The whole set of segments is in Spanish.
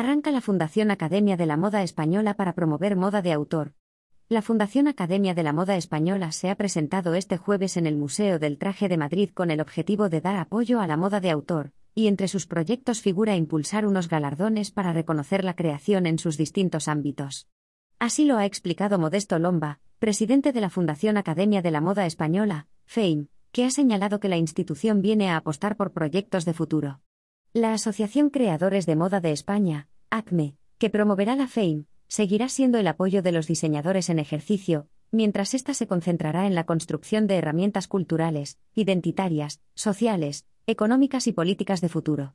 Arranca la Fundación Academia de la Moda Española para promover moda de autor. La Fundación Academia de la Moda Española se ha presentado este jueves en el Museo del Traje de Madrid con el objetivo de dar apoyo a la moda de autor, y entre sus proyectos figura impulsar unos galardones para reconocer la creación en sus distintos ámbitos. Así lo ha explicado Modesto Lomba, presidente de la Fundación Academia de la Moda Española, FAME, que ha señalado que la institución viene a apostar por proyectos de futuro. La Asociación Creadores de Moda de España, ACME, que promoverá la FAME, seguirá siendo el apoyo de los diseñadores en ejercicio, mientras ésta se concentrará en la construcción de herramientas culturales, identitarias, sociales, económicas y políticas de futuro.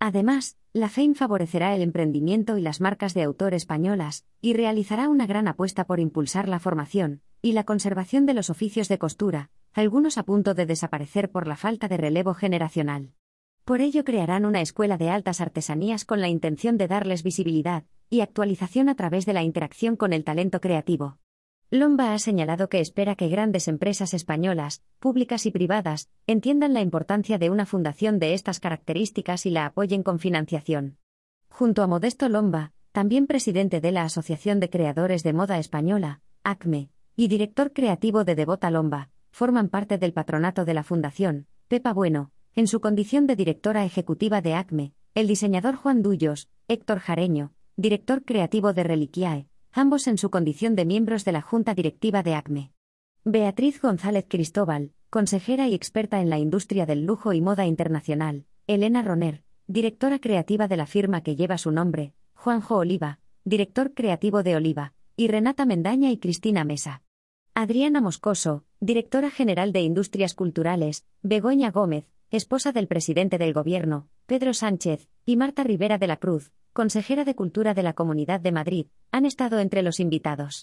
Además, la FAME favorecerá el emprendimiento y las marcas de autor españolas, y realizará una gran apuesta por impulsar la formación y la conservación de los oficios de costura, algunos a punto de desaparecer por la falta de relevo generacional. Por ello crearán una escuela de altas artesanías con la intención de darles visibilidad y actualización a través de la interacción con el talento creativo. Lomba ha señalado que espera que grandes empresas españolas, públicas y privadas, entiendan la importancia de una fundación de estas características y la apoyen con financiación. Junto a Modesto Lomba, también presidente de la Asociación de Creadores de Moda Española, ACME, y director creativo de Devota Lomba, forman parte del patronato de la Fundación, Pepa Bueno, en su condición de directora ejecutiva de ACME, el diseñador Juan Dullos, Héctor Jareño, director creativo de Reliquiae, ambos en su condición de miembros de la Junta Directiva de ACME. Beatriz González Cristóbal, consejera y experta en la industria del lujo y moda internacional, Elena Roner, directora creativa de la firma que lleva su nombre, Juanjo Oliva, director creativo de Oliva, y Renata Mendaña y Cristina Mesa. Adriana Moscoso, directora general de Industrias Culturales, Begoña Gómez, esposa del presidente del Gobierno, Pedro Sánchez, y Marta Rivera de la Cruz, consejera de Cultura de la Comunidad de Madrid, han estado entre los invitados.